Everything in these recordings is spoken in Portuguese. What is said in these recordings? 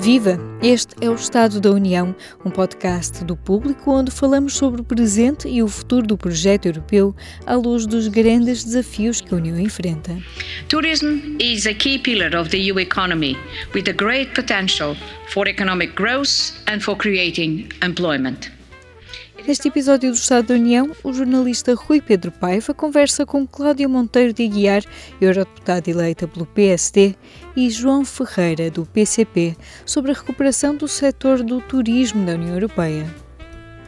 Viva! Este é o Estado da União, um podcast do público onde falamos sobre o presente e o futuro do projeto europeu à luz dos grandes desafios que a União enfrenta. Tourism is a key pillar of the EU economy, with a great potential for economic growth and for creating employment. Neste episódio do Estado da União, o jornalista Rui Pedro Paiva conversa com Cláudia Monteiro de Aguiar, eurodeputada eleita pelo PSD, e João Ferreira, do PCP, sobre a recuperação do setor do turismo da União Europeia.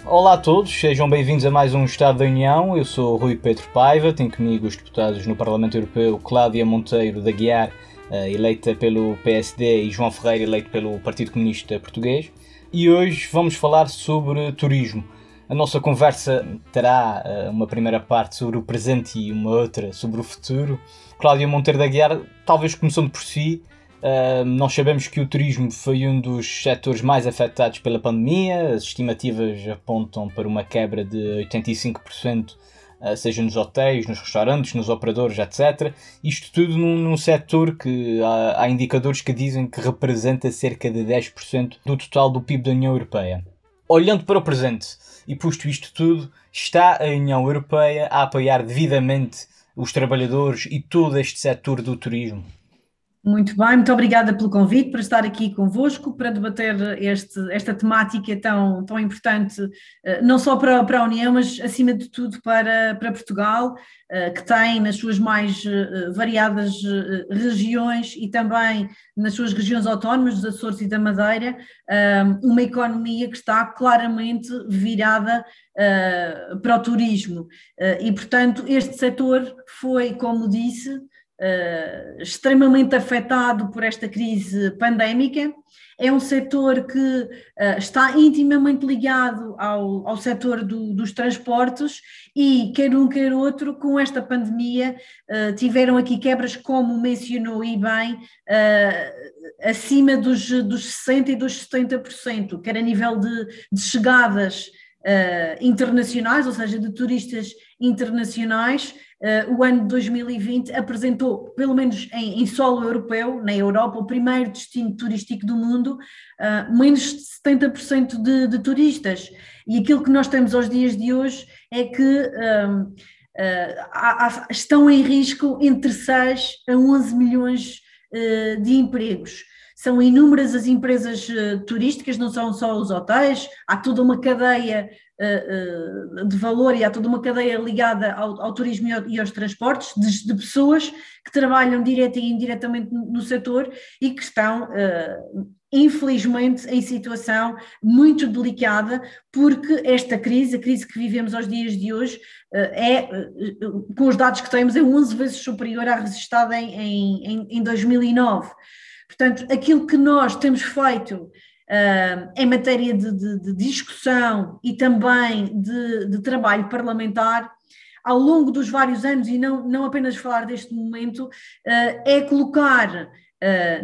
Olá a todos, sejam bem-vindos a mais um Estado da União. Eu sou Rui Pedro Paiva, tenho comigo os deputados no Parlamento Europeu Cláudia Monteiro de Aguiar, eh, eleita pelo PSD, e João Ferreira, eleito pelo Partido Comunista Português. E hoje vamos falar sobre turismo. A nossa conversa terá uh, uma primeira parte sobre o presente e uma outra sobre o futuro. Cláudia Monteiro da Guiar, talvez começando por si, uh, nós sabemos que o turismo foi um dos setores mais afetados pela pandemia. As estimativas apontam para uma quebra de 85%, uh, eh, seja nos hotéis, nos restaurantes, nos operadores, etc. Isto tudo num, num setor que há, há indicadores que dizem que representa cerca de 10% do total do PIB da União Europeia. Olhando para o presente, e posto isto tudo, está a União Europeia a apoiar devidamente os trabalhadores e todo este setor do turismo? Muito bem, muito obrigada pelo convite para estar aqui convosco para debater este, esta temática tão, tão importante, eh, não só para, para a União, mas acima de tudo para, para Portugal, eh, que tem nas suas mais eh, variadas regiões e também nas suas regiões autónomas, dos Açores e da Madeira, uma economia que está claramente virada para o turismo. E, portanto, este setor foi, como disse, uh, extremamente afetado por esta crise pandémica. É um setor que uh, está intimamente ligado ao, ao setor do, dos transportes e, quer um, quer outro, com esta pandemia, uh, tiveram aqui quebras, como mencionou e bem, acima dos, dos 60% e dos 70%, quer a nível de, de chegadas internacionais, ou seja, de turistas internacionais, Uh, o ano de 2020 apresentou, pelo menos em, em, solo europeu, na Europa, o primeiro destino turístico do mundo, uh, menos de 70% de, de, turistas. E aquilo que nós temos aos dias de hoje é que uh, há, há, estão em risco entre 6 a 11 milhões de empregos. São inúmeras as empresas turísticas, não são só os hotéis, há toda uma cadeia eh, eh, de valor e há toda uma cadeia ligada ao, ao turismo e, aos transportes, de, de, pessoas que trabalham direta e indiretamente no, setor e que estão, infelizmente, em situação muito delicada, porque esta crise, a crise que vivemos aos dias de hoje, é, com os dados que temos, é 11 vezes superior à resistada em, em, em 2009. Portanto, aquilo que nós temos feito uh, em matéria de, de, de, discussão e também de, de, trabalho parlamentar, ao longo dos vários anos, e não, não apenas falar deste momento, uh, é colocar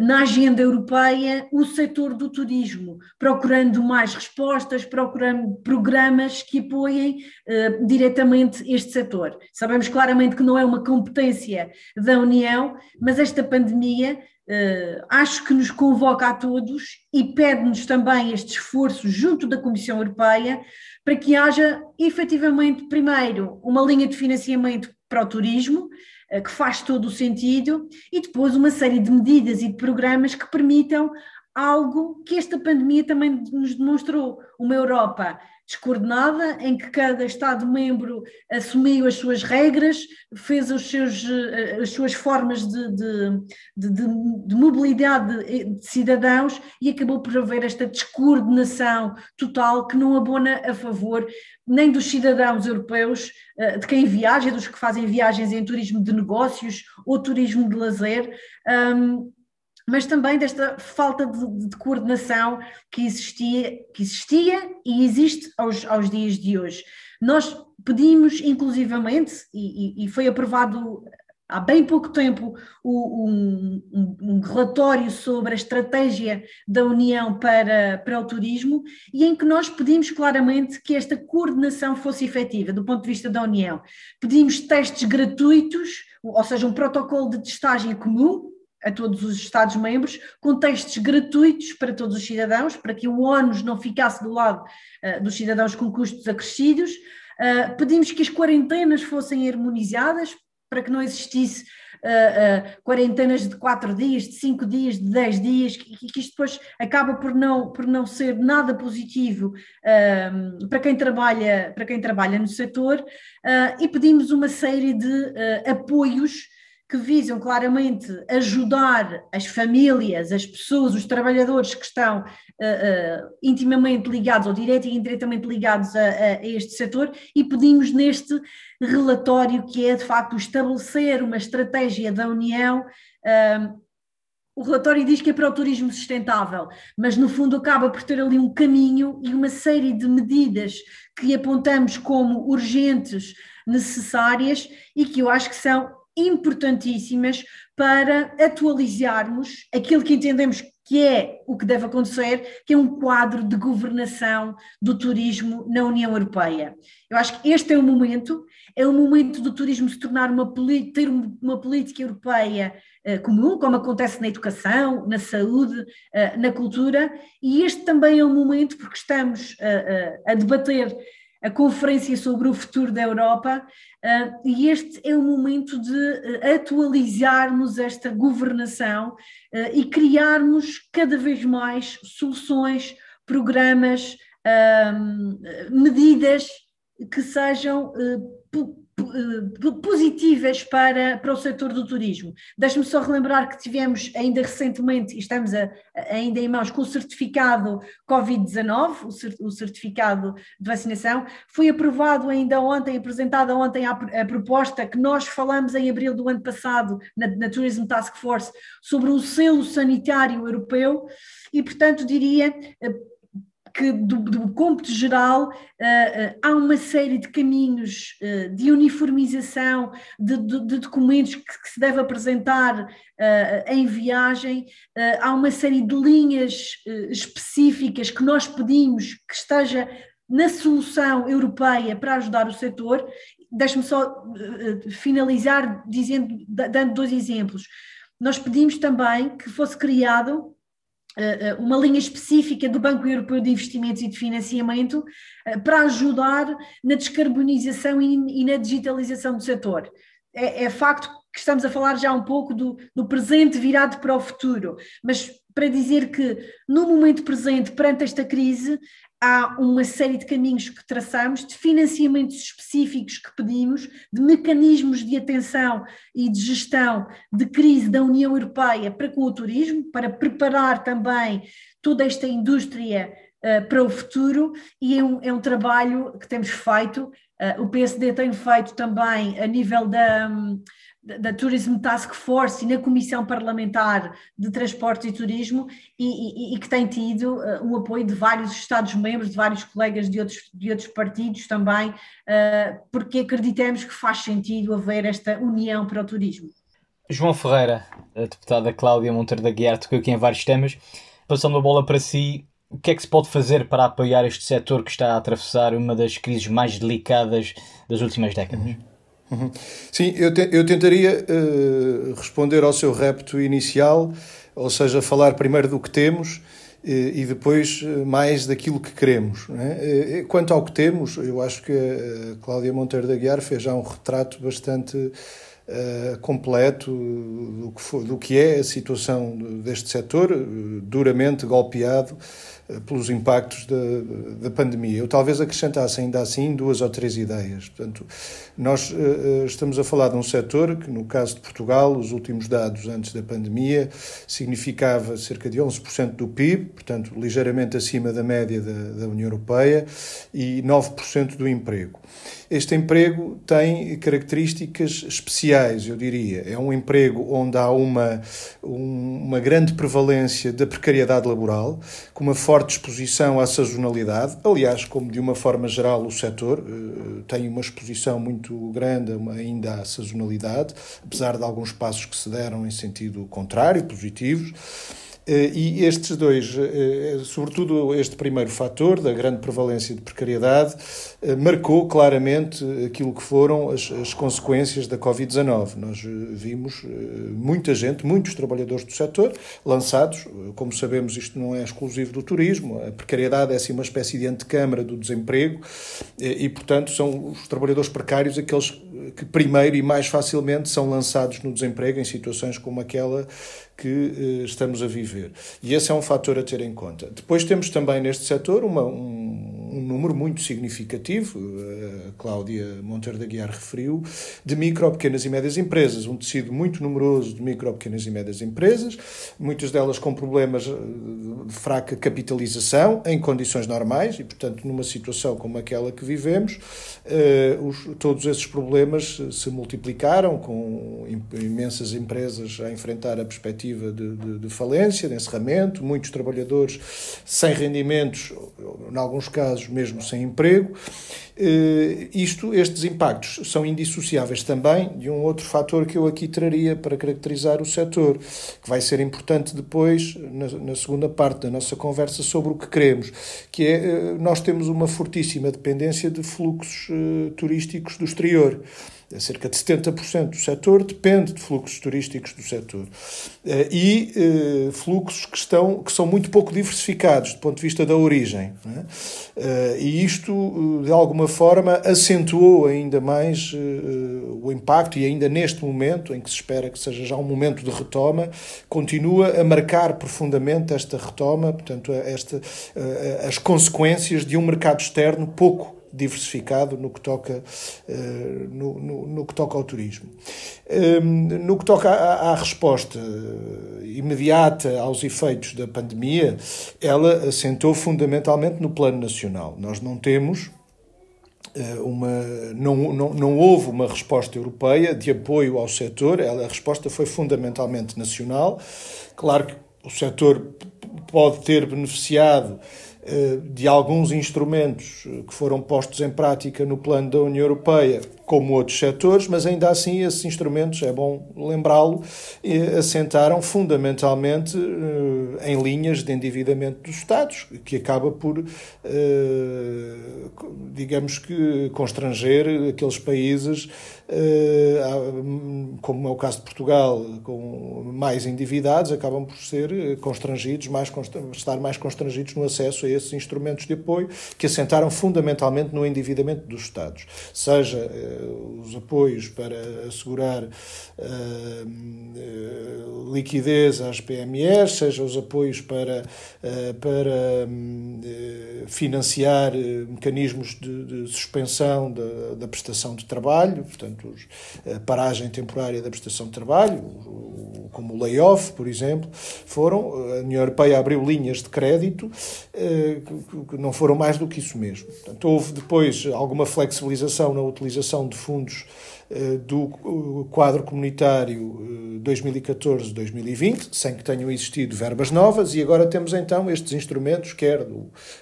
na agenda europeia o setor do turismo, procurando mais respostas, procurando programas que apoiem uh, diretamente este setor. Sabemos claramente que não é uma competência da União, mas esta pandemia Uh, acho que nos convoca a todos e pede-nos também este esforço junto da Comissão Europeia para que haja efetivamente, primeiro, uma linha de financiamento para o turismo, que faz todo o sentido, e depois uma série de medidas e de programas que permitam algo que esta pandemia também nos demonstrou: uma Europa descoordenada, em que cada Estado-membro assumiu as suas regras, fez os seus, eh, as suas formas de, de, de, de mobilidade de cidadãos e acabou por haver esta descoordenação total que não abona a favor nem dos cidadãos europeus, eh, de quem viaja, dos que fazem viagens em turismo de negócios ou turismo de lazer mas também desta falta de, de, coordenação que existia, que existia e existe aos, aos dias de hoje. Nós pedimos, inclusivamente, e, e, foi aprovado há bem pouco tempo um, um, um, relatório sobre a estratégia da União para, para o turismo e em que nós pedimos claramente que esta coordenação fosse efetiva do ponto de vista da União. Pedimos testes gratuitos, ou seja, um protocolo de testagem comum a todos os Estados-membros, com textos gratuitos para todos os cidadãos, para que o ONU não ficasse do lado uh, dos cidadãos com custos acrescidos. Uh, pedimos que as quarentenas fossem harmonizadas, para que não existisse uh, quarentenas de quatro dias, de cinco dias, de dez dias, que, que isto depois acaba por não, por não ser nada positivo uh, para, quem trabalha, para quem trabalha no setor, e pedimos uma série de apoios que visam claramente ajudar as famílias, as pessoas, os trabalhadores que estão uh, uh, intimamente ligados ou direto e indiretamente ligados a, a, este setor e pedimos neste relatório que é de facto estabelecer uma estratégia da União. Uh, o relatório diz que é para o turismo sustentável, mas no fundo acaba por ter ali um caminho e uma série de medidas que apontamos como urgentes, necessárias e que eu acho que são importantíssimas para atualizarmos aquilo que entendemos que é o que deve acontecer, que é um quadro de governação do turismo na União Europeia. Eu acho que este é o momento, é o momento do turismo se tornar uma ter uma política europeia uh, comum, como acontece na educação, na saúde, uh, na cultura, e este também é o momento porque estamos uh, a debater a conferência sobre o futuro da Europa, uh, e este é o momento de uh, atualizarmos esta governação uh, e criarmos cada vez mais soluções, programas, medidas que sejam eh, positivas para, para o setor do turismo. Deixe-me só relembrar que tivemos ainda recentemente, e estamos a, ainda em mãos, com o certificado Covid-19, o, certificado de vacinação, foi aprovado ainda ontem, apresentada ontem a, a, proposta que nós falamos em abril do ano passado na, na Tourism Task Force sobre o selo sanitário europeu, e portanto diria eh, que do, do cômputo geral uh, uh, há uma série de caminhos uh, de uniformização de, de, de documentos que, que, se deve apresentar em viagem, há uma série de linhas específicas que nós pedimos que esteja na solução europeia para ajudar o setor. Deixe-me só finalizar dizendo, dando dois exemplos. Nós pedimos também que fosse criado uma linha específica do Banco Europeu de Investimentos e de Financiamento eh, para ajudar na descarbonização e na digitalização do setor. É, é facto que estamos a falar já um pouco do, do presente virado para o futuro, mas para dizer que no momento presente, perante esta crise, há uma série de caminhos que traçamos, de financiamentos específicos que pedimos, de mecanismos de atenção e de gestão de crise da União Europeia para com o turismo, para preparar também toda esta indústria uh, para o futuro, e é um, é um trabalho que temos feito. Uh, o PSD tem feito também a nível da. Um, da Tourism Task Force e na Comissão Parlamentar de Transportes e Turismo e, e, e que tem tido uh, um apoio de vários Estados-membros, de vários colegas de outros, de outros partidos também, uh, porque acreditamos que faz sentido haver esta união para o turismo. João Ferreira, a deputada Cláudia Monteiro da Guiar, tocou aqui em vários temas. Passando a bola para si, o que é que se pode fazer para apoiar este setor que está a atravessar uma das crises mais delicadas das últimas décadas? Uhum. Uhum. Sim, eu, te, eu tentaria uh, responder ao seu repto inicial, ou seja, falar primeiro do que temos uh, e depois uh, mais daquilo que queremos. É? quanto ao que temos, eu acho que a Cláudia Monteiro da Guiar fez já um retrato bastante completo do que, foi, do que é a situação deste setor, duramente golpeado eh, pelos impactos da, da pandemia. Eu talvez acrescentasse ainda assim duas ou três ideias. Portanto, nós uh, estamos a falar de um setor que, no caso de Portugal, os últimos dados antes da pandemia significava cerca de 11% do PIB, portanto, ligeiramente acima da média da, da União Europeia, e 9% do emprego. Este emprego tem características especiais, eu diria. É um emprego onde há uma, uma grande prevalência da precariedade laboral, com uma forte exposição à sazonalidade. Aliás, como de uma forma geral o setor uh, tem uma exposição muito grande ainda à sazonalidade, apesar de alguns passos que se deram em sentido contrário, positivos. Eh, e estes dois, eh, sobretudo este primeiro fator, da grande prevalência de precariedade, eh, marcou claramente aquilo que foram as, as consequências da Covid-19. Nós vimos muita gente, muitos trabalhadores do setor, lançados, como sabemos, isto não é exclusivo do turismo, a precariedade é assim uma espécie de antecâmara do desemprego. E, portanto, são os trabalhadores precários aqueles que primeiro e mais facilmente são lançados no desemprego em situações como aquela que uh, estamos a viver. E esse é um fator a ter em conta. Depois temos também neste setor uma, um, um, número muito significativo, uh, a Cláudia Monteiro da Guiar referiu, de micro, pequenas e médias empresas. Um tecido muito numeroso de micro, pequenas e médias empresas, muitas delas com problemas eh, de fraca capitalização em condições normais e, portanto, numa situação como aquela que vivemos, uh, os, todos esses problemas se multiplicaram com imensas empresas a enfrentar a perspectiva de, de, de, falência, de encerramento, muitos trabalhadores sem rendimentos, em alguns casos mesmo sem emprego. Uh, isto, estes impactos são indissociáveis também de um outro fator que eu aqui traria para caracterizar o setor, que vai ser importante depois na, na segunda parte da nossa conversa sobre o que queremos, que é uh, nós temos uma fortíssima dependência de fluxos uh, turísticos do exterior. É cerca de 70% do setor depende de fluxos turísticos do setor. Eh, e eh, fluxos que, estão, que são muito pouco diversificados do ponto de vista da origem. É? E isto, de alguma forma, acentuou ainda mais o impacto, e ainda neste momento, em que se espera que seja já um momento de retoma, continua a marcar profundamente esta retoma, portanto, esta, as consequências de um mercado externo pouco diversificado no que toca, uh, no, no, no, que toca ao turismo. Um, no que toca à, à, resposta imediata aos efeitos da pandemia, ela assentou fundamentalmente no plano nacional. Nós não temos eh, uma, não, não, não houve uma resposta europeia de apoio ao setor, a resposta foi fundamentalmente nacional. Claro que o setor pode ter beneficiado eh, de alguns instrumentos eh, que foram postos em prática no plano da União Europeia, como outros setores, mas ainda assim esses instrumentos, é bom lembrá-lo, assentaram fundamentalmente eh, em linhas de endividamento dos Estados, que acaba por, digamos que, constranger aqueles países, como é o caso de Portugal, com mais endividados, acabam por ser constrangidos, mais, estar mais constrangidos no acesso a esses instrumentos de apoio que assentaram fundamentalmente no endividamento dos Estados, seja os apoios para assegurar uh, uh, liquidez às PMEs, seja os apoios para, para financiar mecanismos de, de suspensão da, da, prestação de trabalho, portanto, a paragem temporária da prestação de trabalho, como o layoff, por exemplo, foram, a União Europeia abriu linhas de crédito que não foram mais do que isso mesmo. Portanto, houve depois alguma flexibilização na utilização de fundos eh, do quadro comunitário 2014-2020, eh, sem que tenham existido verbas novas, e agora temos então estes instrumentos, quer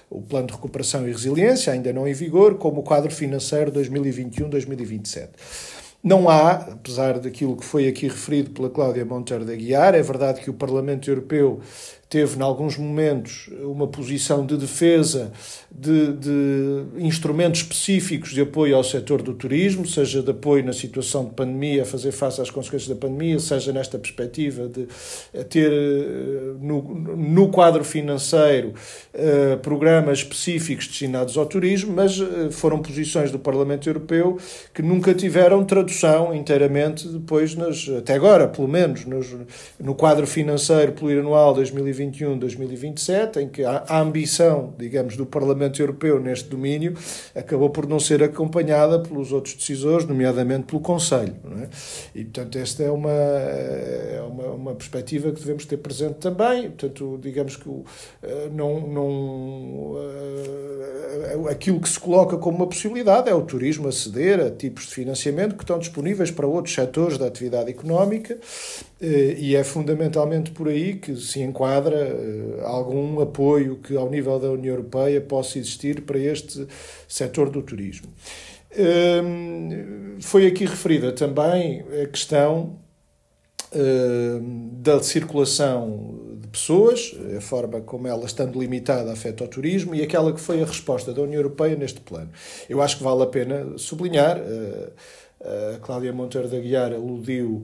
o Plano de Recuperação e Resiliência, ainda não em vigor, como o quadro financeiro 2021-2027. Não há, apesar daquilo que foi aqui referido pela Cláudia Monteiro de Aguiar, é verdade que o Parlamento Europeu teve, em alguns momentos, uma posição de defesa de, de, instrumentos específicos de apoio ao setor do turismo, seja de apoio na situação de pandemia, fazer face às consequências da pandemia, seja nesta perspectiva de ter eh, no, no quadro financeiro uh, programas específicos destinados ao turismo, mas foram posições do Parlamento Europeu que nunca tiveram tradução inteiramente depois, nas, até agora, pelo menos, nos, no quadro financeiro plurianual 2020 2021-2027, em que a, ambição, digamos, do Parlamento Europeu neste domínio acabou por não ser acompanhada pelos outros decisores, nomeadamente pelo Conselho. É? E, portanto, esta é uma, é uma, uma, perspectiva que devemos ter presente também. Portanto, digamos que eh, não, não, eh, aquilo que se coloca como uma possibilidade é o turismo aceder a tipos de financiamento que estão disponíveis para outros setores da atividade económica eh, e é fundamentalmente por aí que se enquadra eh, algum apoio que, ao nível da União Europeia, possa existir para este setor do turismo. Ehm, foi aqui referida também a questão ehm, da circulação pessoas, a forma como ela, estando limitada, afeta o turismo e aquela que foi a resposta da União Europeia neste plano. Eu acho que vale a pena sublinhar. A Cláudia Monteiro da Guiar aludiu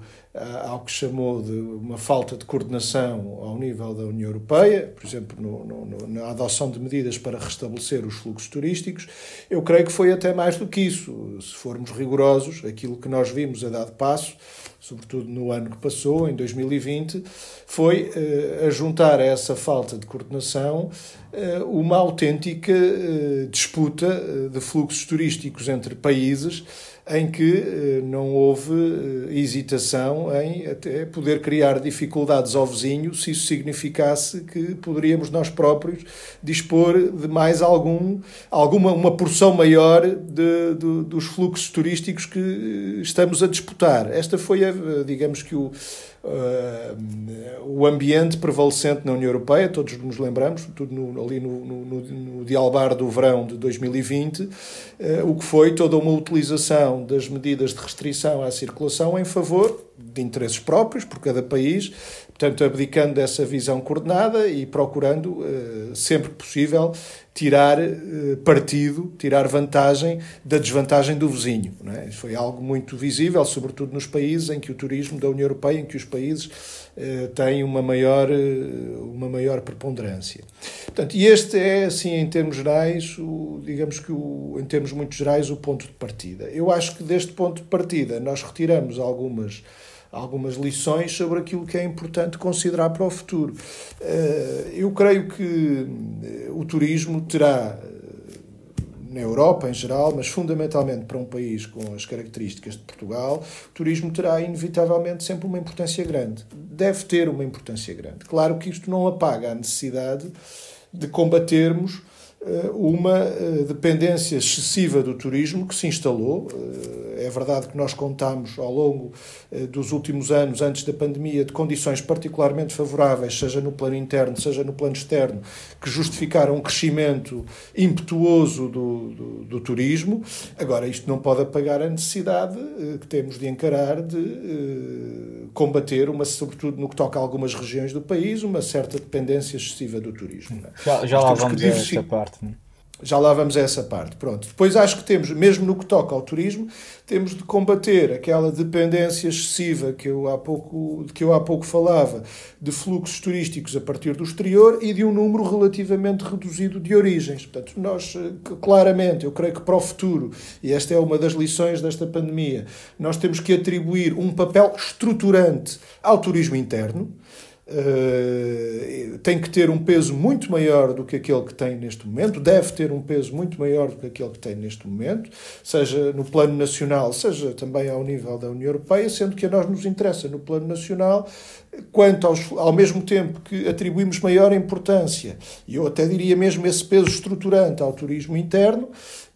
ao que chamou de uma falta de coordenação ao nível da União Europeia, por exemplo, no, no, na adoção de medidas para restabelecer os fluxos turísticos. Eu creio que foi até mais do que isso. Se formos rigorosos, aquilo que nós vimos a dado passo, sobretudo no ano que passou, em 2020, foi uh, a juntar a essa falta de coordenação uh, uma autêntica uh, disputa de fluxos turísticos entre países em que não houve hesitação em até poder criar dificuldades ao vizinho se isso significasse que poderíamos nós próprios dispor de mais algum, alguma uma porção maior de, de dos fluxos turísticos que estamos a disputar. Esta foi, a, digamos que o uh, o ambiente prevalecente na União Europeia, todos nos lembramos, tudo no, ali no, no, no dialbar do verão de 2020, uh, eh, o que foi toda uma utilização das medidas de restrição à circulação em favor de interesses próprios por cada país, portanto, abdicando dessa visão coordenada e procurando, uh, sempre que possível, tirar partido, tirar vantagem da desvantagem do vizinho. É? Foi algo muito visível, sobretudo nos países em que o turismo da União Europeia, em que os países uh, têm uma maior, uma maior preponderância. Portanto, e este é, assim, em termos gerais, o, digamos que o, em termos muito gerais, o ponto de partida. Eu acho que deste ponto de partida nós retiramos algumas algumas lições sobre aquilo que é importante considerar para o futuro. Eh, eu creio que eh, o turismo terá eh, na Europa em geral, mas fundamentalmente para um país com as características de Portugal, o turismo terá inevitavelmente sempre uma importância grande. Deve ter uma importância grande. Claro que isto não apaga a necessidade de combatermos uma dependência excessiva do turismo que se instalou é verdade que nós contamos ao longo eh, dos últimos anos, antes da pandemia, de condições particularmente favoráveis, seja no plano interno, seja no plano externo, que justificaram um crescimento impetuoso do, do, do turismo. Agora, isto não pode apagar a necessidade eh, que temos de encarar de eh, combater, uma, sobretudo no que toca a algumas regiões do país, uma certa dependência excessiva do turismo. É? Já, já lá vamos a essa parte. É? Já lá vamos a essa parte. Pronto. Depois acho que temos, mesmo no que toca ao turismo, temos de combater aquela dependência excessiva que eu há pouco, que eu há pouco falava, de fluxos turísticos a partir do exterior e de um número relativamente reduzido de origens. Portanto, nós, eh, claramente, eu creio que para o futuro, e esta é uma das lições desta pandemia, nós temos que atribuir um papel estruturante ao turismo interno Uh, tem que ter um peso muito maior do que aquele que tem neste momento, deve ter um peso muito maior do que aquele que tem neste momento, seja no plano nacional, seja também ao nível da União Europeia, sendo que a nós nos interessa no plano nacional, quanto aos, ao mesmo tempo que atribuímos maior importância, e eu até diria mesmo esse peso estruturante ao turismo interno,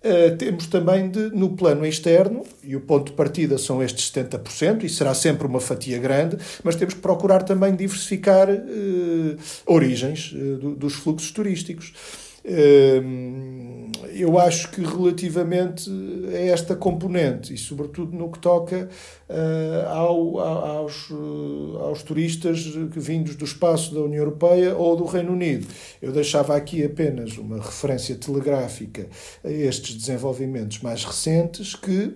Uh, temos também de, no plano externo, e o ponto de partida são estes 70%, e será sempre uma fatia grande, mas temos que procurar também diversificar uh, origens uh, do, dos fluxos turísticos. Eu acho que relativamente a esta componente e sobretudo no que toca uh, ao, aos, aos turistas vindos do espaço da União Europeia ou do Reino Unido. Eu deixava aqui apenas uma referência telegráfica a estes desenvolvimentos mais recentes que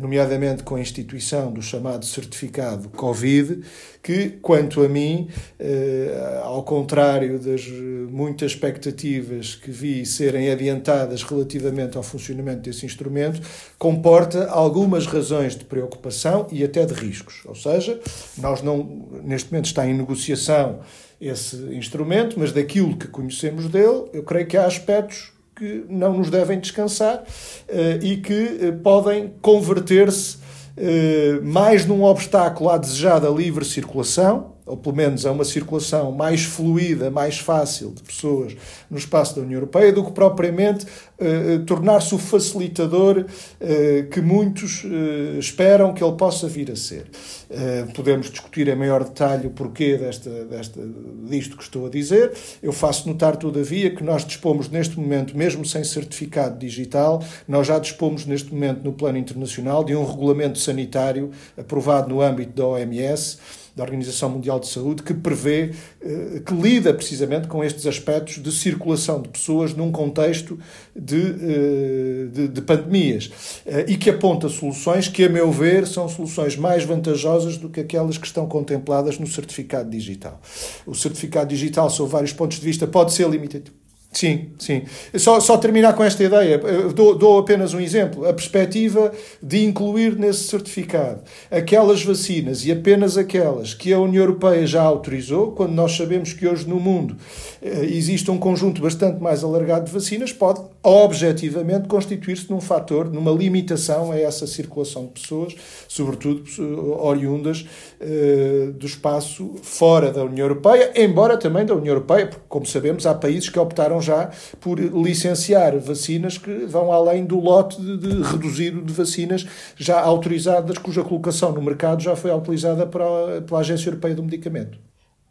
nomeadamente com a instituição do chamado certificado Covid, que, quanto a mim, eh, ao contrário das muitas expectativas que vi serem adiantadas relativamente ao funcionamento desse instrumento, comporta algumas razões de preocupação e até de riscos. Ou seja, nós não, neste momento está em negociação esse instrumento, mas daquilo que conhecemos dele, eu creio que há aspectos que não nos devem descansar eh, e que eh, podem converter-se eh, mais num obstáculo à desejada livre circulação, ou pelo menos a uma circulação mais fluida, mais fácil de pessoas no espaço da União Europeia, do que propriamente uh, tornar-se o facilitador uh, que muitos uh, esperam que ele possa vir a ser. podemos discutir em maior detalhe o porquê desta, desta, disto que estou a dizer. Eu faço notar, todavia, que nós dispomos neste momento, mesmo sem certificado digital, nós já dispomos neste momento no plano internacional de um regulamento sanitário aprovado no âmbito da OMS da Organização Mundial de Saúde, que prevê, eh, que lida precisamente com estes aspectos de circulação de pessoas num contexto de, eh, de, de pandemias eh, e que aponta soluções que, a meu ver, são soluções mais vantajosas do que aquelas que estão contempladas no certificado digital. O certificado digital, sob vários pontos de vista, pode ser limitativo Sim, sim. Só, só terminar com esta ideia, dou, dou, apenas um exemplo. A perspectiva de incluir nesse certificado aquelas vacinas e apenas aquelas que a União Europeia já autorizou, quando nós sabemos que hoje no mundo eh, existe um conjunto bastante mais alargado de vacinas, pode objetivamente constituir-se num fator, numa limitação a essa circulação de pessoas, sobretudo oriundas uh, do espaço fora da União Europeia, embora também da União Europeia, porque, como sabemos, há países que optaram já por licenciar vacinas que vão além do lote de, de reduzido de vacinas já autorizadas, cuja colocação no mercado já foi autorizada para, pela Agência Europeia do Medicamento.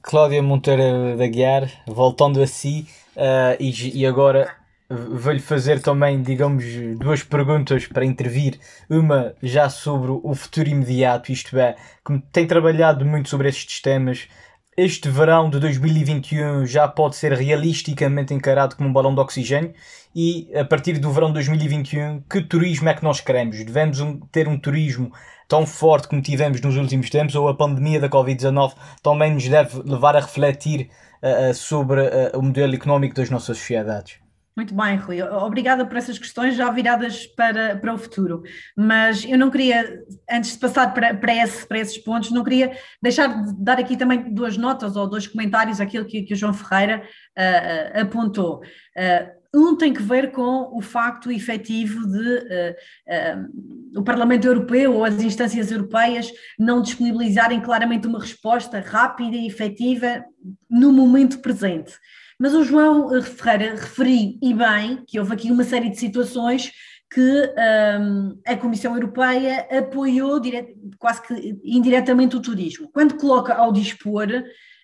Cláudia Monteiro da Guiar, voltando a si, uh, e, e agora vou-lhe fazer também, digamos, duas perguntas para intervir. Uma já sobre o futuro imediato, isto é, que tem trabalhado muito sobre estes temas. Este verão de 2021 já pode ser realisticamente encarado como um balão de oxigênio e a partir do verão de 2021, que turismo é que nós queremos? Devemos um, ter um turismo tão forte como tivemos nos últimos tempos ou a pandemia da Covid-19 também nos deve levar a refletir uh, sobre uh, o modelo económico das nossas sociedades? Muito bem, Rui. Obrigada por essas questões já viradas para, para o futuro. Mas eu não queria, antes de passar para, para, esse, para esses pontos, não queria deixar de dar aqui também duas notas ou dois comentários àquilo que, que o João Ferreira uh, apontou. Uh, um tem que ver com o facto efetivo de uh, uh, o Parlamento Europeu ou as instâncias europeias não disponibilizarem claramente uma resposta rápida e efetiva no momento presente. Mas o João eh, Ferreira referiu, e bem, que houve aqui uma série de situações que um, a Comissão Europeia apoiou dire... quase que indiretamente o turismo. Quando coloca ao dispor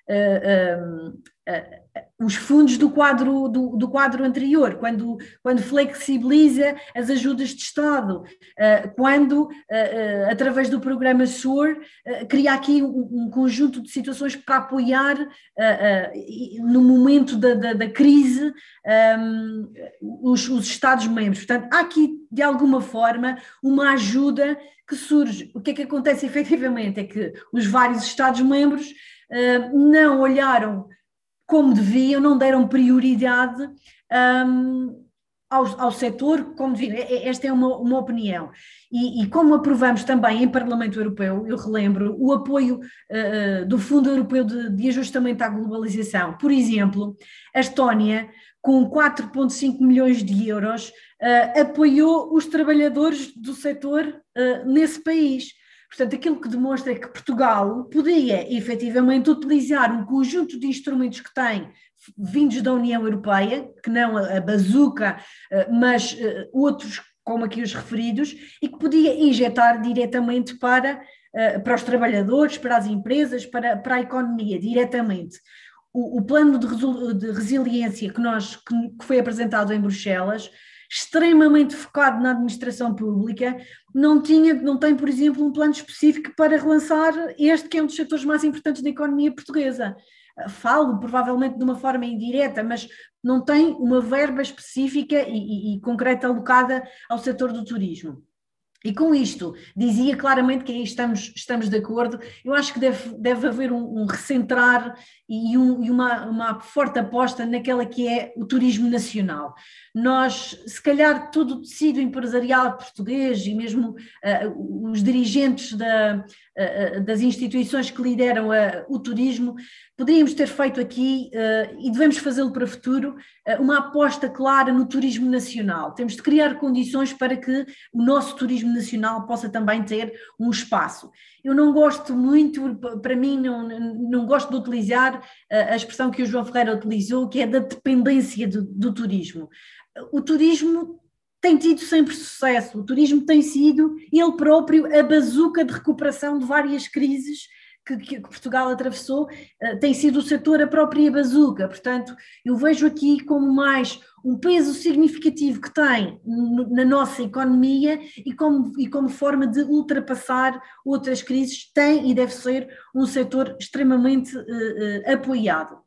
uh, os fundos do quadro, do, do, quadro anterior, quando, quando flexibiliza as ajudas de Estado, quando, através do programa SUR, cria aqui um, um, conjunto de situações para apoiar, no momento da, da, da crise, um, os, os Estados-membros. Portanto, há aqui, de alguma forma, uma ajuda que surge. O que é que acontece efetivamente? É que os vários Estados-membros não olharam como deviam, não deram prioridade um, ao, ao setor como deviam. Esta é uma, uma opinião. E, e, como aprovamos também em Parlamento Europeu, eu relembro o apoio uh, do Fundo Europeu de, de Ajustamento à Globalização. Por exemplo, a Estónia, com 4,5 milhões de euros, uh, apoiou os trabalhadores do setor uh, nesse país Portanto, aquilo que demonstra é que Portugal podia efetivamente utilizar um conjunto de instrumentos que tem vindos da União Europeia, que não a bazuca, eh, mas eh, outros como aqui os referidos, e que podia injetar diretamente para, eh, para os trabalhadores, para as empresas, para, para a economia, diretamente. O, o plano de, resiliência que, nós, que foi apresentado em Bruxelas extremamente focado na administração pública, não, tinha, não tem, por exemplo, um plano específico para relançar este que é um dos setores mais importantes da economia portuguesa. Falo provavelmente de uma forma indireta, mas não tem uma verba específica e, e, e concreta alocada ao setor do turismo. E com isto, dizia claramente que aí estamos, estamos de acordo, eu acho que deve, deve haver um, um recentrar e, um, e uma, uma forte aposta naquela que é o turismo nacional. Nós, se calhar, todo o tecido empresarial português e mesmo uh, os dirigentes da, das instituições que lideram uh, o turismo, poderíamos ter feito aqui, e devemos fazê-lo para o futuro, uma aposta clara no turismo nacional. Temos de criar condições para que o nosso turismo nacional possa também ter um espaço. Eu não gosto muito, para mim, não, não gosto de utilizar a expressão que o João Ferreira utilizou, que é da dependência do, do turismo. O turismo tem tido sempre sucesso, o turismo tem sido ele próprio a bazuca de recuperação de várias crises que, que Portugal atravessou uh, tem sido o setor a própria bazuca. Portanto, eu vejo aqui como mais um peso significativo que tem na nossa economia e como, e como forma de ultrapassar outras crises, tem e deve ser um setor extremamente uh, uh, apoiado.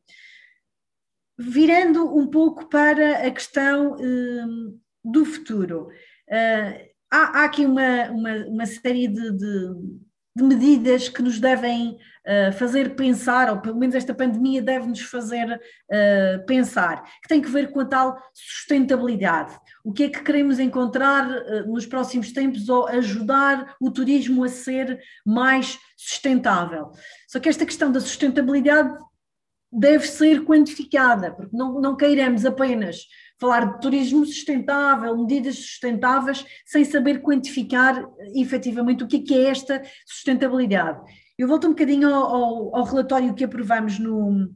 Virando um pouco para a questão do futuro, há, há, aqui uma, uma, uma série de, de de medidas que nos devem uh, fazer pensar, ou pelo menos esta pandemia deve-nos fazer uh, pensar, que tem que ver com a tal sustentabilidade. O que é que queremos encontrar uh, nos próximos tempos ou ajudar o turismo a ser mais sustentável? Só que esta questão da sustentabilidade deve ser quantificada, porque não, não queiramos apenas falar de turismo sustentável, medidas sustentáveis, sem saber quantificar efetivamente o que é, que é esta sustentabilidade. Eu volto um bocadinho ao, ao, ao relatório que aprovamos no,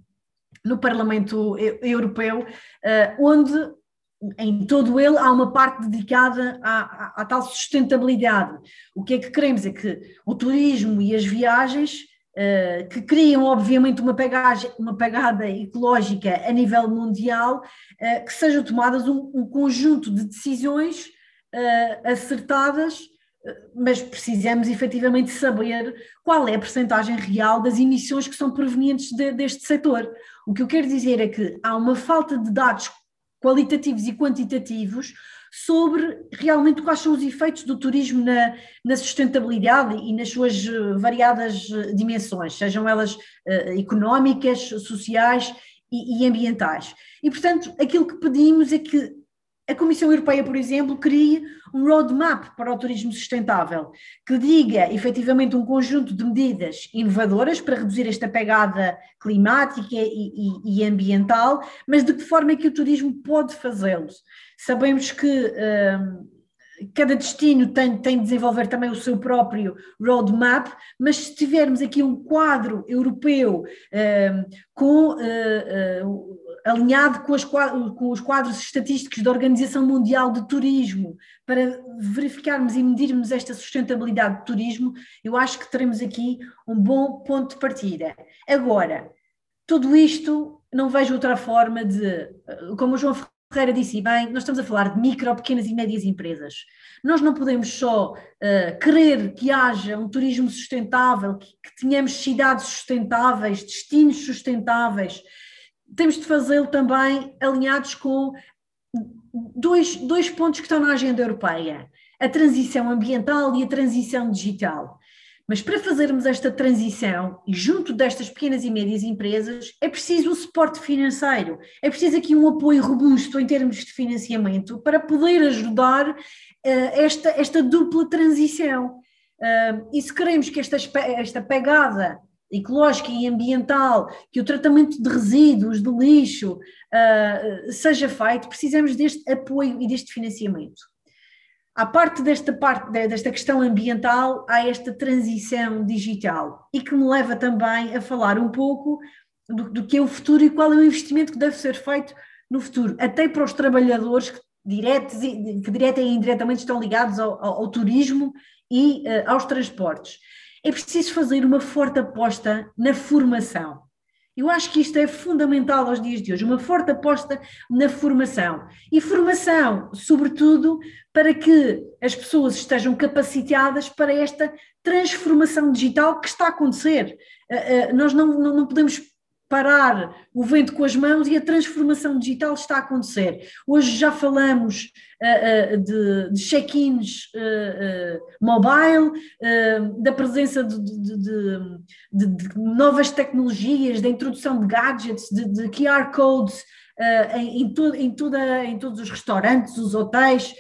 no Parlamento Europeu, uh, onde em todo ele há uma parte dedicada à, à, à, tal sustentabilidade. O que é que queremos é que o turismo e as viagens que criam, obviamente, uma, pegagem, uma pegada ecológica a nível mundial, uh, que sejam tomadas um, um conjunto de decisões uh, acertadas, mas precisamos efetivamente saber qual é a percentagem real das emissões que são provenientes de, deste setor. O que eu quero dizer é que há uma falta de dados qualitativos e quantitativos sobre realmente quais são os efeitos do turismo na, na sustentabilidade e nas suas eh, variadas eh, dimensões, sejam elas uh, económicas, sociais e, e ambientais. E, portanto, aquilo que pedimos é que a Comissão Europeia, por exemplo, crie um roadmap para o turismo sustentável, que diga efetivamente um conjunto de medidas inovadoras para reduzir esta pegada climática e, e, e ambiental, mas de que forma é que o turismo pode fazê-lo. Sabemos que hum, cada destino tem, tem de desenvolver também o seu próprio roadmap, mas se tivermos aqui um quadro europeu hum, com. Uh, uh, alinhado com, as, com, os quadros estatísticos da Organização Mundial de Turismo, para verificarmos e medirmos esta sustentabilidade do turismo, eu acho que teremos aqui um bom ponto de partida. Agora, tudo isto não vejo outra forma de, como o João Ferreira disse bem, nós estamos a falar de micro, pequenas e médias empresas. Nós não podemos só uh, querer que haja um turismo sustentável, que, que tenhamos cidades sustentáveis, destinos sustentáveis, temos de fazê-lo também alinhados com dois, dois pontos que estão na agenda europeia: a transição ambiental e a transição digital. Mas para fazermos esta transição, e junto destas pequenas e médias empresas, é preciso um suporte financeiro, é preciso aqui um apoio robusto em termos de financiamento para poder ajudar uh, esta, esta dupla transição. Uh, e se queremos que esta, esta pegada ecológica e ambiental, que o tratamento de resíduos, de lixo uh, seja feito, precisamos deste apoio e deste financiamento. À parte desta parte desta questão ambiental, há esta transição digital e que me leva também a falar um pouco do, do que é o futuro e qual é o investimento que deve ser feito no futuro, até para os trabalhadores que, direta e indiretamente estão ligados ao, ao, ao turismo e uh, aos transportes é preciso fazer uma forte aposta na formação. Eu acho que isto é fundamental aos dias de hoje, uma forte aposta na formação. E formação, sobretudo, para que as pessoas estejam capacitadas para esta transformação digital que está a acontecer. Eh, eh, nós não, não podemos parar o vento com as mãos e a transformação digital está a acontecer. Hoje já falamos uh, uh, de, de check-ins uh, mobile, da presença de, de, de, novas tecnologias, da introdução de gadgets, de, QR codes em, to, em, toda, em todos os restaurantes, os hotéis,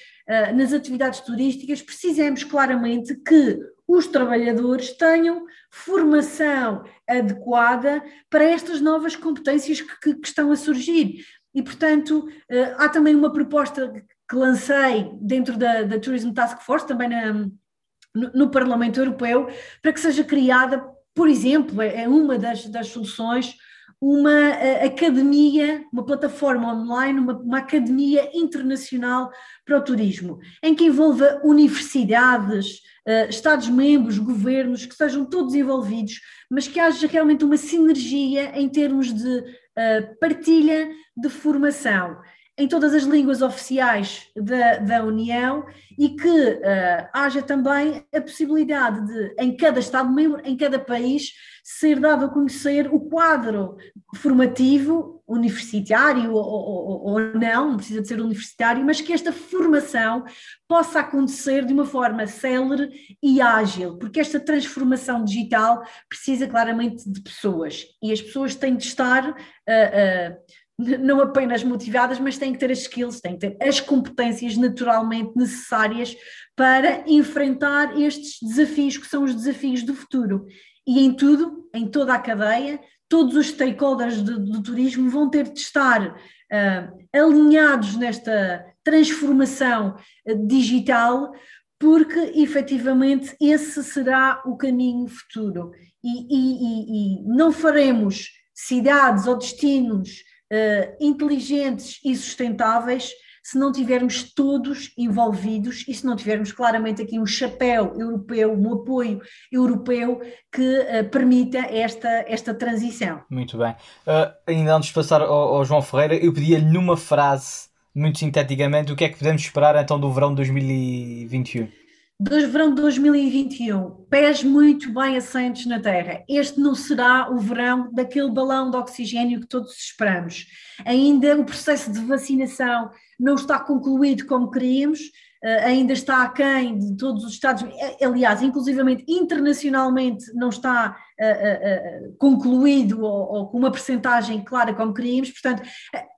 nas atividades turísticas. Precisamos claramente que os trabalhadores tenham formação adequada para estas novas competências que, que, estão a surgir. E, portanto, eh, há também uma proposta que lancei dentro da, da Tourism Task Force, também na, no, no, Parlamento Europeu, para que seja criada, por exemplo, é, é uma das, das soluções, uma academia, uma plataforma online, uma, uma, academia internacional para o turismo, em que envolva universidades, uh, Estados-membros, governos, que sejam todos envolvidos, mas que haja realmente uma sinergia em termos de uh, partilha de formação em todas as línguas oficiais da, da União e que uh, haja também a possibilidade de, em cada Estado-membro, em cada país, ser dado a conhecer o quadro formativo, universitário ou, ou, ou, não, não precisa de ser universitário, mas que esta formação possa acontecer de uma forma célere e ágil, porque esta transformação digital precisa claramente de pessoas e as pessoas têm de estar. Uh, uh, não apenas motivadas, mas têm que ter as skills, têm que ter as competências naturalmente necessárias para enfrentar estes desafios que são os desafios do futuro. E em tudo, em toda a cadeia, todos os stakeholders do, do turismo vão ter de estar uh, alinhados nesta transformação uh, digital, porque efetivamente esse será o caminho futuro. E, e, e, e não faremos cidades ou destinos uh, inteligentes e sustentáveis se não tivermos todos envolvidos e se não tivermos claramente aqui um chapéu europeu, um apoio europeu que uh, permita esta, esta transição. Muito bem. Uh, ainda antes de passar ao, ao João Ferreira, eu pedia-lhe numa frase, muito sinteticamente, o que é que podemos esperar então do verão de 2021? Do verão de 2021, pés muito bem assentos na Terra. Este não será o verão daquele balão de oxigênio que todos esperamos. Ainda o processo de vacinação não está concluído como queríamos, ainda está aquém de todos os Estados, eh, aliás, inclusivamente internacionalmente não está uh, concluído ou, com uma percentagem clara como queríamos, portanto,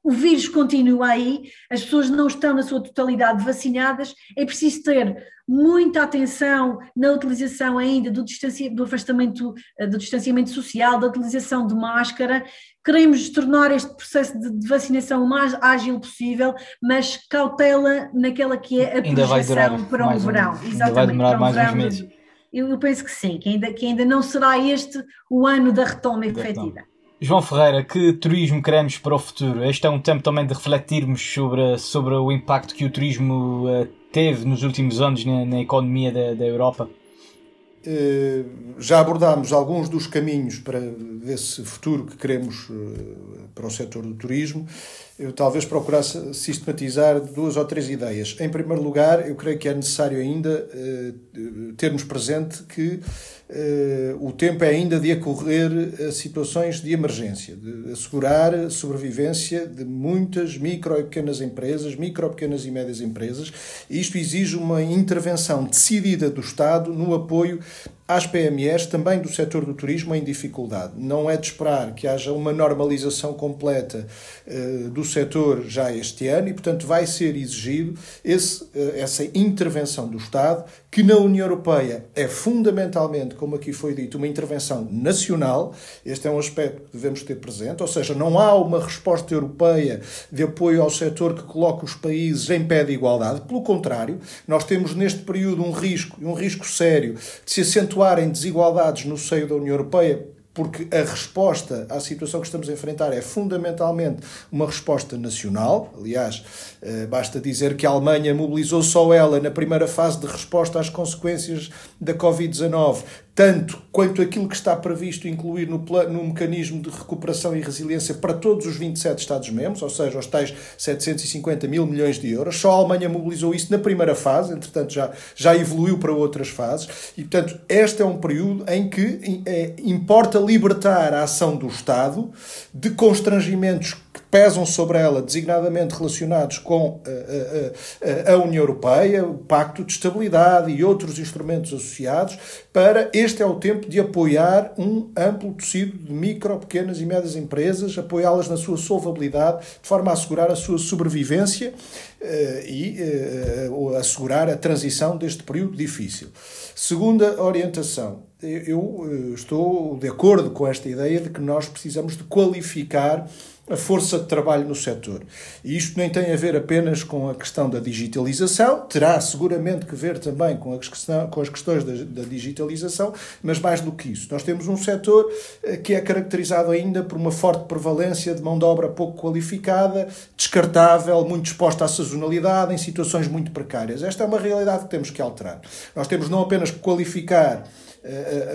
o vírus continua aí, as pessoas não estão na sua totalidade vacinadas, é preciso ter muita atenção na utilização ainda do, do afastamento, do distanciamento social, da utilização de máscara, queremos tornar este processo de, de, vacinação o mais ágil possível, mas cautela naquela que é a ainda projeção para um verão. Um, Exatamente, vai demorar mais uns meses. Eu, penso que sim, que ainda, que ainda não será este o ano da retoma efetiva. João Ferreira, que turismo queremos para o futuro? Este é um tempo também de refletirmos sobre, sobre o impacto que o turismo uh, teve nos últimos anos na, na economia da, da Europa. Eh, já abordámos alguns dos caminhos para esse futuro que queremos eh, para o setor do turismo. Eu talvez procurasse sistematizar duas ou três ideias. Em primeiro lugar, eu creio que é necessário ainda eh, termos presente que o tempo é ainda de acorrer a situações de emergência, de assegurar a sobrevivência de muitas micro e pequenas empresas, micro, pequenas e médias empresas. Isto exige uma intervenção decidida do Estado no apoio às PMEs, também do setor do turismo, em dificuldade. Não é de esperar que haja uma normalização completa uh, do setor já este ano e, portanto, vai ser exigido esse, uh, essa intervenção do Estado, que na União Europeia é fundamentalmente, como aqui foi dito, uma intervenção nacional. Este é um aspecto que devemos ter presente, ou seja, não há uma resposta europeia de apoio ao setor que coloque os países em pé de igualdade. Pelo contrário, nós temos neste período um risco, um risco sério, de se acentuar acentuarem desigualdades no seio da União Europeia porque a resposta à situação que estamos a enfrentar é fundamentalmente uma resposta nacional. Aliás, eh, basta dizer que a Alemanha mobilizou só ela na primeira fase de resposta às consequências da Covid-19, tanto quanto aquilo que está previsto incluir no, plano, no mecanismo de recuperação e resiliência para todos os 27 Estados-membros, ou seja, os tais 750 mil milhões de euros. Só a Alemanha mobilizou isso na primeira fase, entretanto já, já evoluiu para outras fases, e portanto este é um período em que é, importa libertar a ação do Estado de constrangimentos pesam sobre ela, designadamente relacionados com a, eh, eh, eh, a União Europeia, o Pacto de Estabilidade e outros instrumentos associados, para este é o tempo de apoiar um amplo tecido de micro, pequenas e médias empresas, apoiá-las na sua solvabilidade, de forma a assegurar a sua sobrevivência e assegurar a transição deste período difícil. Segunda orientação, eu estou de acordo com esta ideia de que nós precisamos de qualificar a força de trabalho no setor. E isto nem tem a ver apenas com a questão da digitalização, terá seguramente que ver também com, a questão, com as questões da, da digitalização, mas mais do que isso. Nós temos um setor eh, que é caracterizado ainda por uma forte prevalência de mão de obra pouco qualificada, descartável, muito exposta à sazonalidade, em situações muito precárias. Esta é uma realidade que temos que alterar. Nós temos não apenas que qualificar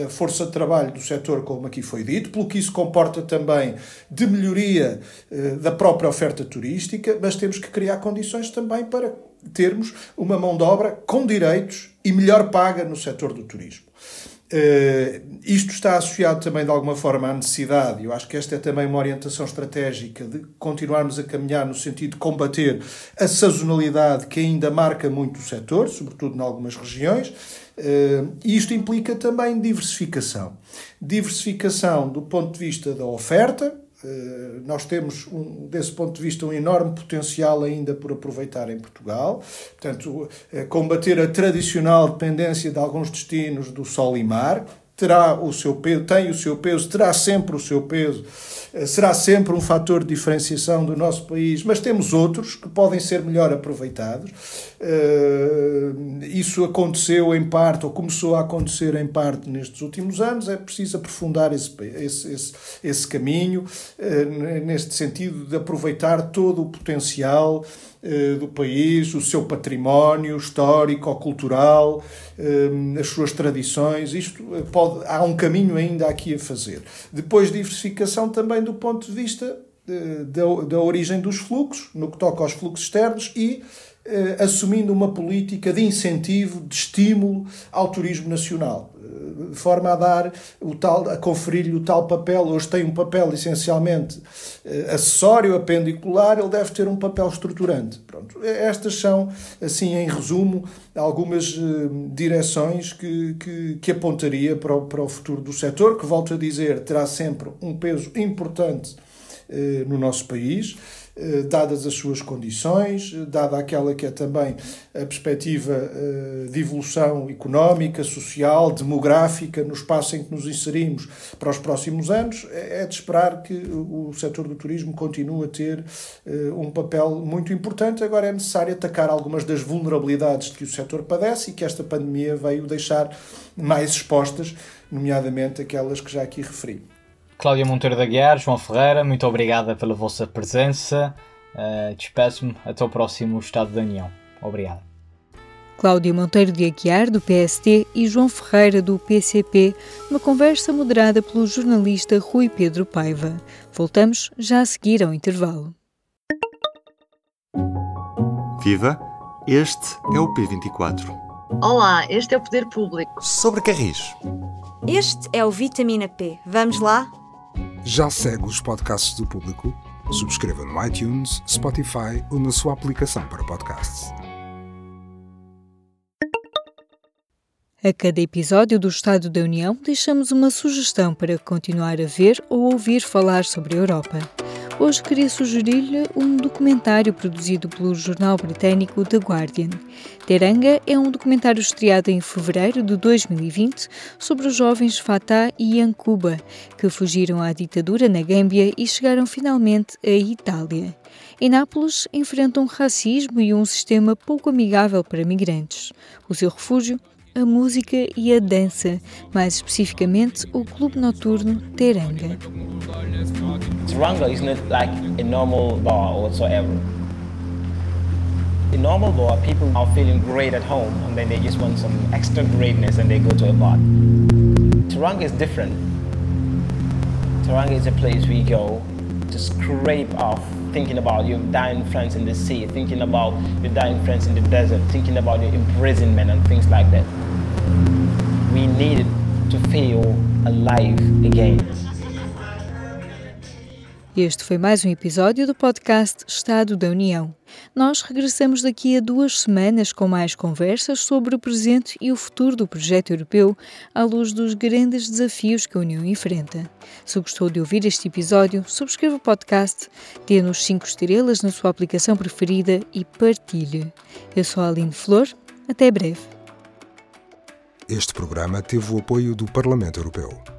a força de trabalho do setor, como aqui foi dito, pelo que isso comporta também de melhoria eh, da própria oferta turística, mas temos que criar condições também para termos uma mão de obra com direitos e melhor paga no setor do turismo. Uh, isto está associado também de alguma forma à necessidade, eu acho que esta é também uma orientação estratégica de continuarmos a caminhar no sentido de combater a sazonalidade que ainda marca muito o setor, sobretudo em algumas regiões, Uh, isto implica também diversificação. Diversificação do ponto de vista da oferta, uh, nós temos, um, desse ponto de vista, um enorme potencial ainda por aproveitar em Portugal. Portanto, uh, combater a tradicional dependência de alguns destinos do sol e mar, terá o seu peso, tem o seu peso, terá sempre o seu peso, eh, será sempre um fator de diferenciação do nosso país, mas temos outros que podem ser melhor aproveitados. Eh, isso aconteceu em parte, ou começou a acontecer em parte nestes últimos anos, é preciso aprofundar esse, esse, esse, esse caminho, eh, neste sentido de aproveitar todo o potencial eh, do país, o seu património histórico cultural, as suas tradições. Isto pode, há um caminho ainda aqui a fazer. Depois, diversificação também do ponto de vista da, da origem dos fluxos, no que toca aos fluxos externos e assumindo uma política de incentivo, de estímulo ao turismo nacional de forma a dar o tal, a conferir-lhe o tal papel. Hoje tem um papel essencialmente eh, acessório, apendicular, ele deve ter um papel estruturante. Pronto. Estas são, assim, em resumo, algumas eh, direções que, que, que apontaria para o, para o futuro do setor, que, volto a dizer, terá sempre um peso importante eh, no nosso país. Eh, dadas as suas condições, eh, dada aquela que é também a perspectiva eh, de evolução económica, social, demográfica, no espaço em que nos inserimos para os próximos anos, é, é de esperar que o setor do turismo continue a ter um papel muito importante. Agora é necessário atacar algumas das vulnerabilidades que o setor padece e que esta pandemia veio deixar mais expostas, nomeadamente aquelas que já aqui referi. Cláudia Monteiro da Guiar, João Ferreira, muito obrigada pela vossa presença. Uh, Despeço-me até o próximo Estado da União. Obrigado. Cláudia Monteiro de Aguiar, do PST, e João Ferreira, do PCP, uma conversa moderada pelo jornalista Rui Pedro Paiva. Voltamos já a seguir ao intervalo. Viva! Este é o P24. Olá, este é o Poder Público. Sobre Carris. Este é o Vitamina P. Vamos lá? Já segue os podcasts do público? Subscreva no iTunes, Spotify ou na sua aplicação para podcasts. A cada episódio do Estado da União, deixamos uma sugestão para continuar a ver ou ouvir falar sobre a Europa. Hoje queria sugerir-lhe um documentário produzido pelo jornal britânico The Guardian. Teranga é um documentário estreado em fevereiro de 2020 sobre os jovens Fatah e Yankuba, que fugiram à ditadura na Gâmbia e chegaram finalmente à Itália. Em Nápoles, enfrentam racismo e um sistema pouco amigável para migrantes. O seu refúgio a música e a dança, mais especificamente o clube noturno Teranga. Teranga is not like a normal bar whatsoever. In normal war, people are feeling great at home and then they just want some extra greatness and they go to a bar. Teranga is different. Teranga is a place we go to scrape off thinking about your dying friends in the sea, thinking about your dying friends in the desert, thinking about your imprisonment and things like that. We needed to feel alive again. Este foi mais um episódio do podcast Estado da União. Nós regressamos daqui a duas semanas com mais conversas sobre o presente e o futuro do projeto europeu à luz dos grandes desafios que a União enfrenta. Se gostou de ouvir este episódio, subscreva o podcast, dê-nos 5 estrelas na sua aplicação preferida e partilhe. Eu sou a Aline Flor. Até breve. Este programa teve o apoio do Parlamento Europeu.